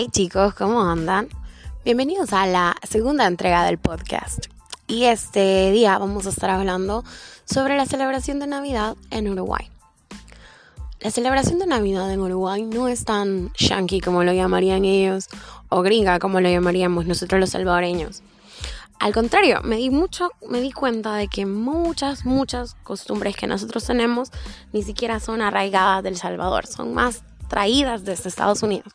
Hey chicos, ¿cómo andan? Bienvenidos a la segunda entrega del podcast. Y este día vamos a estar hablando sobre la celebración de Navidad en Uruguay. La celebración de Navidad en Uruguay no es tan yankee como lo llamarían ellos o gringa como lo llamaríamos nosotros los salvadoreños. Al contrario, me di mucho, me di cuenta de que muchas, muchas costumbres que nosotros tenemos ni siquiera son arraigadas del Salvador, son más traídas desde Estados Unidos.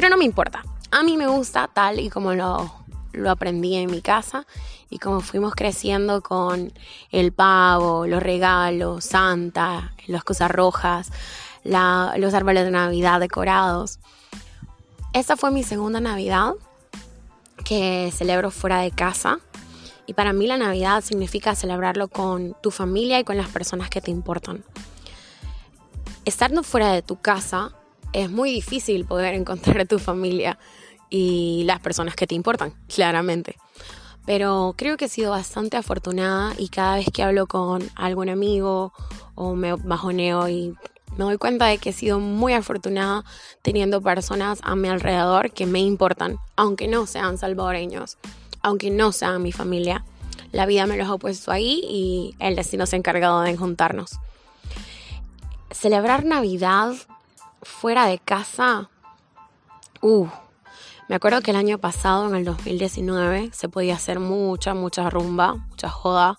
Pero no me importa. A mí me gusta tal y como lo, lo aprendí en mi casa y como fuimos creciendo con el pavo, los regalos, Santa, las cosas rojas, los árboles de Navidad decorados. Esta fue mi segunda Navidad que celebro fuera de casa. Y para mí la Navidad significa celebrarlo con tu familia y con las personas que te importan. Estando fuera de tu casa es muy difícil poder encontrar a tu familia y las personas que te importan, claramente. Pero creo que he sido bastante afortunada y cada vez que hablo con algún amigo o me bajoneo y me doy cuenta de que he sido muy afortunada teniendo personas a mi alrededor que me importan, aunque no sean salvadoreños, aunque no sean mi familia. La vida me los ha puesto ahí y el destino se ha encargado de juntarnos. Celebrar Navidad fuera de casa, uh, me acuerdo que el año pasado, en el 2019, se podía hacer mucha, mucha rumba, mucha joda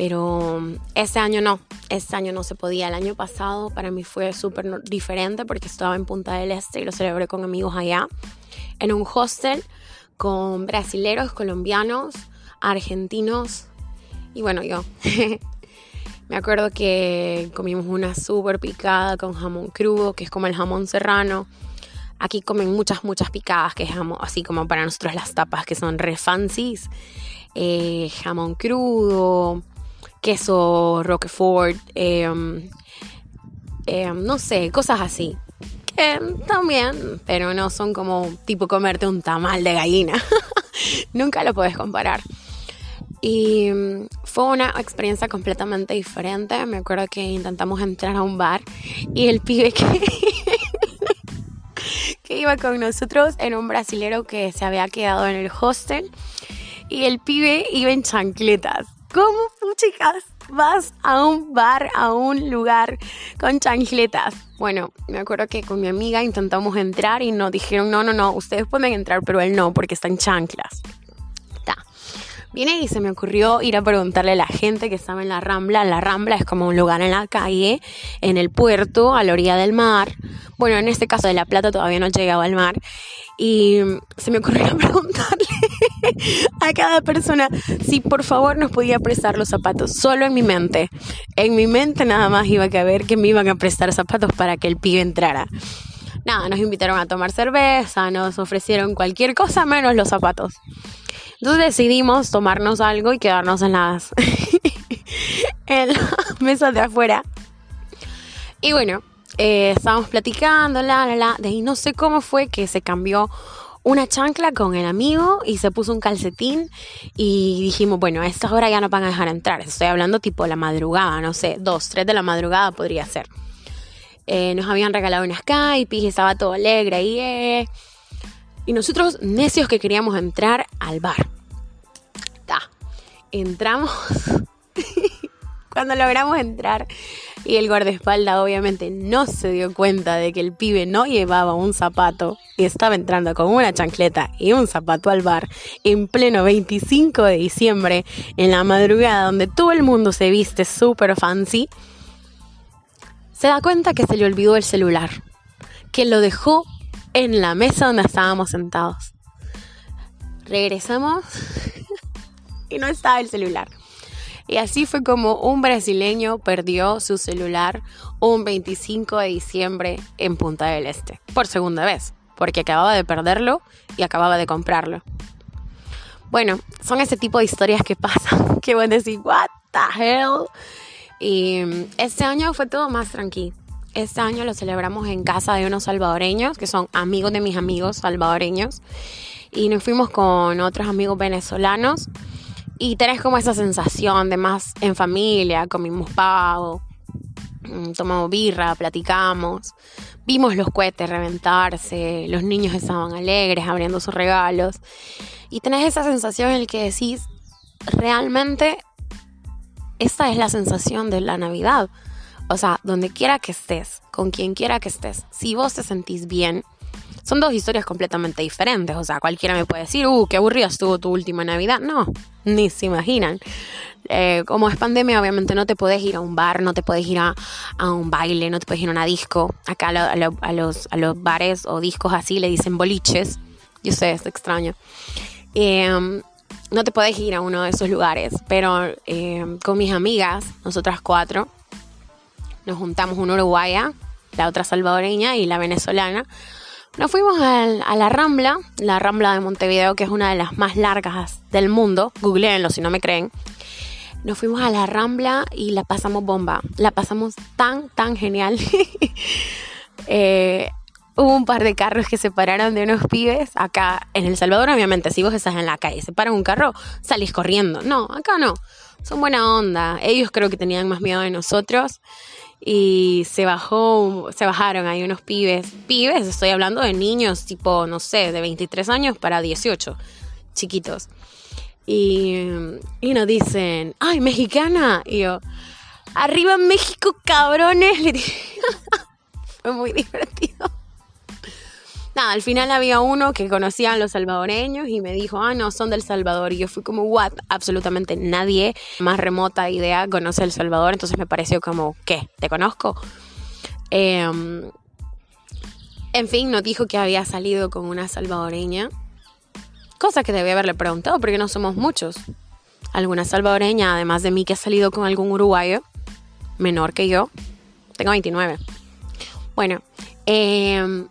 pero ese año no, ese año no se podía. El año pasado para mí fue súper diferente porque estaba en Punta del Este y lo celebré con amigos allá, en un hostel con brasileros, colombianos, argentinos y bueno, yo. Me acuerdo que comimos una súper picada con jamón crudo, que es como el jamón serrano. Aquí comen muchas, muchas picadas, que es jamón, así como para nosotros las tapas, que son re. Eh, jamón crudo, queso Roquefort, em, em, no sé, cosas así. También, pero no son como tipo comerte un tamal de gallina. Nunca lo puedes comparar. Y em, fue una experiencia completamente diferente. Me acuerdo que intentamos entrar a un bar y el pibe que, que iba con nosotros era un brasilero que se había quedado en el hostel y el pibe iba en chancletas. ¿Cómo, chicas, vas a un bar, a un lugar con chancletas? Bueno, me acuerdo que con mi amiga intentamos entrar y nos dijeron, no, no, no, ustedes pueden entrar, pero él no, porque está en chanclas. Viene y se me ocurrió ir a preguntarle a la gente que estaba en la Rambla. La Rambla es como un lugar en la calle, en el puerto, a la orilla del mar. Bueno, en este caso de La Plata todavía no llegaba al mar. Y se me ocurrió preguntarle a cada persona si por favor nos podía prestar los zapatos. Solo en mi mente. En mi mente nada más iba a caber que me iban a prestar zapatos para que el pibe entrara. Nada, nos invitaron a tomar cerveza, nos ofrecieron cualquier cosa menos los zapatos. Entonces decidimos tomarnos algo y quedarnos en las, en las mesas de afuera. Y bueno, eh, estábamos platicando, la, la, la. De ahí no sé cómo fue que se cambió una chancla con el amigo y se puso un calcetín y dijimos, bueno, a esta hora ya no van a dejar entrar. Estoy hablando tipo la madrugada, no sé, dos, tres de la madrugada podría ser. Eh, nos habían regalado una Skype y estaba todo alegre ahí. Eh. Y nosotros, necios que queríamos entrar al bar. Ta. Entramos. Cuando logramos entrar y el guardaespaldas obviamente no se dio cuenta de que el pibe no llevaba un zapato y estaba entrando con una chancleta y un zapato al bar en pleno 25 de diciembre en la madrugada donde todo el mundo se viste súper fancy, se da cuenta que se le olvidó el celular, que lo dejó en la mesa donde estábamos sentados. Regresamos y no estaba el celular. Y así fue como un brasileño perdió su celular un 25 de diciembre en Punta del Este, por segunda vez, porque acababa de perderlo y acababa de comprarlo. Bueno, son ese tipo de historias que pasan, que van a decir, what the hell. Y este año fue todo más tranquilo. Este año lo celebramos en casa de unos salvadoreños, que son amigos de mis amigos salvadoreños. Y nos fuimos con otros amigos venezolanos. Y tenés como esa sensación de más en familia, comimos pavo. mm, tomamos birra, platicamos, vimos los cohetes reventarse, los niños estaban alegres abriendo sus regalos y tenés esa sensación en la que decís, realmente esta es la sensación de la Navidad. O sea, donde quiera que estés, con quien quiera que estés, si vos te sentís bien, son dos historias completamente diferentes. O sea, cualquiera me puede decir, uh, qué aburrida estuvo tu última Navidad. No, ni se imaginan. Eh, como es pandemia, obviamente no te puedes ir a un bar, no te puedes ir a, un baile, no te puedes ir a una disco. Acá a, los, a los bares o discos así le dicen boliches. Yo sé, es extraño. Em, no te puedes ir a uno de esos lugares, pero em, con mis amigas, nosotras cuatro, nos juntamos una uruguaya, la otra salvadoreña y la venezolana. Nos fuimos a, la Rambla, la Rambla de Montevideo, que es una de las más largas del mundo. Googleenlo si no me creen. Nos fuimos a la Rambla y la pasamos bomba. La pasamos tan, tan genial. eh, hubo un par de carros que se pararon de unos pibes. Acá en El Salvador, obviamente, si vos estás en la calle, se para un carro, salís corriendo. No, acá no. Son buena onda. Ellos creo que tenían más miedo de nosotros y se bajó, se bajaron ahí unos pibes, pibes, estoy hablando de niños tipo, no sé, de 23 años para 18, chiquitos. Y, y nos dicen, ay, mexicana. Y yo, arriba México, cabrones. Fue muy divertido nada, al final había uno que conocía a los salvadoreños y me dijo, ah, no, son del Salvador. Y yo fui como, what? Absolutamente nadie más remota idea conoce El Salvador. Entonces me pareció como, ¿qué? ¿Te conozco? Em, en fin, nos dijo que había salido con una salvadoreña. Cosa que debía haberle preguntado porque no somos muchos. Alguna salvadoreña, además de mí, que ha salido con algún uruguayo menor que yo. Tengo 29. Bueno, eh,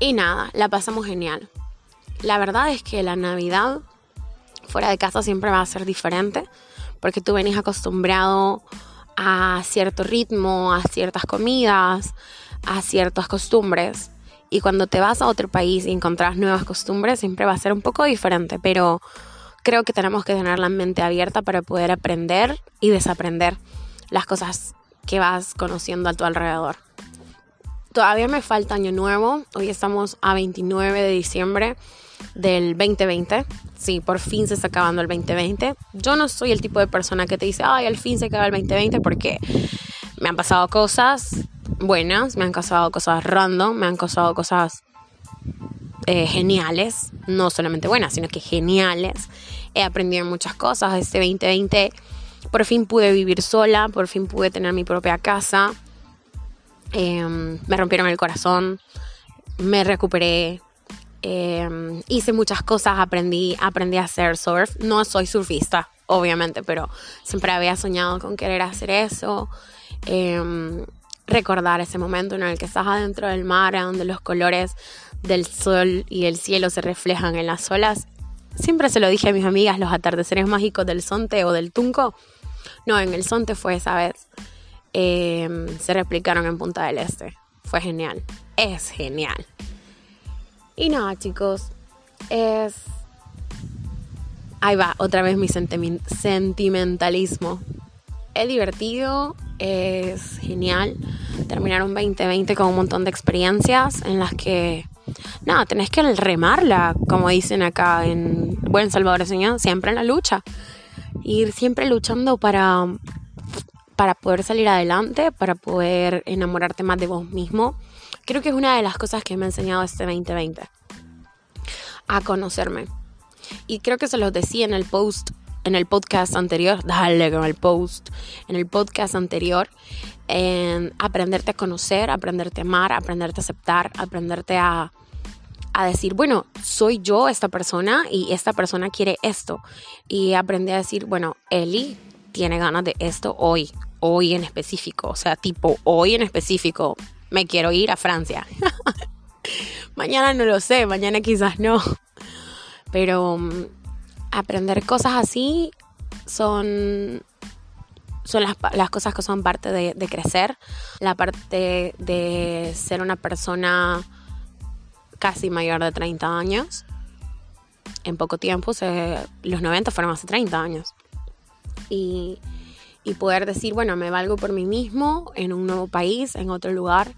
y nada, la pasamos genial. La verdad es que la Navidad fuera de casa siempre va a ser diferente porque tú venís acostumbrado a cierto ritmo, a ciertas comidas, a ciertas costumbres. Y cuando te vas a otro país y encontrás nuevas costumbres, siempre va a ser un poco diferente, pero creo que tenemos que tener la mente abierta para poder aprender y desaprender las cosas que vas conociendo a tu alrededor. Todavía me falta año nuevo. Hoy estamos a 29 de diciembre del 2020. Sí, por fin se está acabando el 2020. Yo no soy el tipo de persona que te dice, ay, al fin se acaba el 2020 porque me han pasado cosas buenas, me han pasado cosas random, me han pasado cosas eh, geniales, no solamente buenas, sino que geniales. He aprendido muchas cosas. Este 2020 por fin pude vivir sola, por fin pude tener mi propia casa Em, me rompieron el corazón, me recuperé, em, hice muchas cosas, aprendí, aprendí a hacer surf. No soy surfista, obviamente, pero siempre había soñado con querer hacer eso. Em, recordar ese momento en el que estás adentro del mar, donde los colores del sol y el cielo se reflejan en las olas. Siempre se lo dije a mis amigas, los atardeceres mágicos del Sonte o del Tunco. No, en el Sonte fue esa vez. Em, se replicaron en Punta del Este. Fue genial. Es genial. Y nada, chicos. Es. Ahí va, otra vez mi sentimentalismo. Es divertido, es genial. Terminar un 2020 con un montón de experiencias en las que, nada, tenés que remarla, como dicen acá en Buen Salvador Señor, siempre en la lucha. Ir siempre luchando para para poder salir adelante, para poder enamorarte más de vos mismo. Creo que es una de las cosas que me ha enseñado este 2020. A conocerme. Y creo que se los decía en el post, en el podcast anterior. Dale con el post. En el podcast anterior. En aprenderte a conocer, aprenderte a amar, aprenderte a aceptar, aprenderte a, a decir, bueno, soy yo esta persona y esta persona quiere esto. Y aprendí a decir, bueno, Eli tiene ganas de esto hoy hoy en específico, o sea, tipo hoy en específico, me quiero ir a Francia. mañana no lo sé, mañana quizás no. Pero mm, aprender cosas así son, son las, cosas que son parte de, crecer, la parte de ser una persona casi mayor de 30 años. En poco tiempo, los 90 fueron hace 30 años. Y y poder decir, bueno, me valgo por mí mismo en un nuevo país, en otro lugar,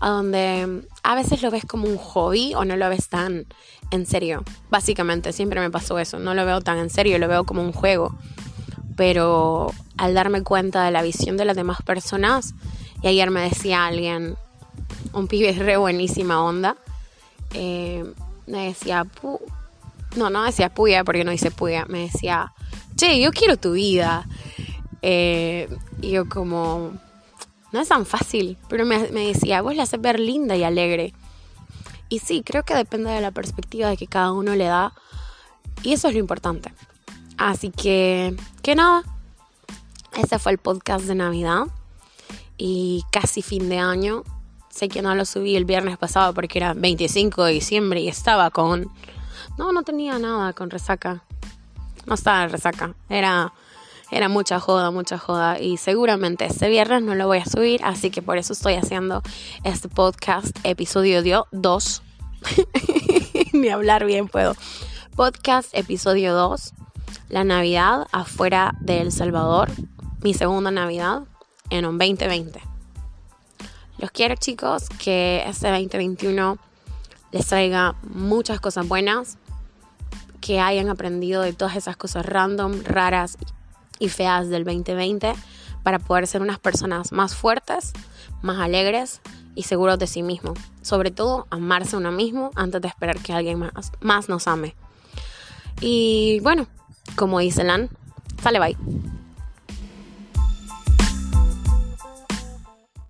a donde a veces lo ves como un hobby o no lo ves tan en serio. Básicamente, siempre me pasó eso, no lo veo tan en serio, lo veo como un juego. Pero al darme cuenta de la visión de las demás personas, y ayer me decía alguien, un pibe re buenísima onda, eh, me decía, no, no decía puya porque no dice puya, me decía, che, yo quiero tu vida. Eh, y yo como, no es tan fácil, pero me, me decía, vos la haces ver linda y alegre. Y sí, creo que depende de la perspectiva de que cada uno le da. Y eso es lo importante. Así que, que nada. Ese fue el podcast de Navidad. Y casi fin de año. Sé que no lo subí el viernes pasado porque era 25 de diciembre y estaba con... No, no tenía nada con resaca. No estaba en resaca. Era era mucha joda, mucha joda. Y seguramente este viernes no lo voy a subir, así que por eso estoy haciendo este podcast, episodio 2. Ni hablar bien puedo. Podcast, episodio 2. La Navidad afuera de El Salvador. Mi segunda Navidad en un 2020. Los quiero chicos, que este 2021 les traiga muchas cosas buenas, que hayan aprendido de todas esas cosas random, raras y feas del 2020 para poder ser unas personas más fuertes, más alegres y seguros de sí mismo. Sobre todo, amarse uno mismo antes de esperar que alguien más, más nos ame. Y bueno, como dice Lan, sale bye.